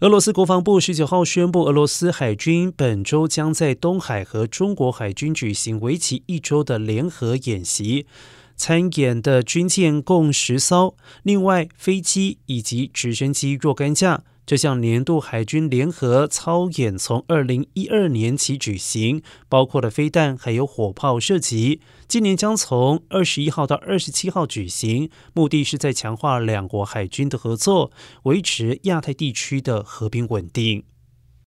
俄罗斯国防部十九号宣布，俄罗斯海军本周将在东海和中国海军举行为期一周的联合演习。参演的军舰共十艘，另外飞机以及直升机若干架。这项年度海军联合操演从二零一二年起举行，包括了飞弹还有火炮射击。今年将从二十一号到二十七号举行，目的是在强化两国海军的合作，维持亚太地区的和平稳定。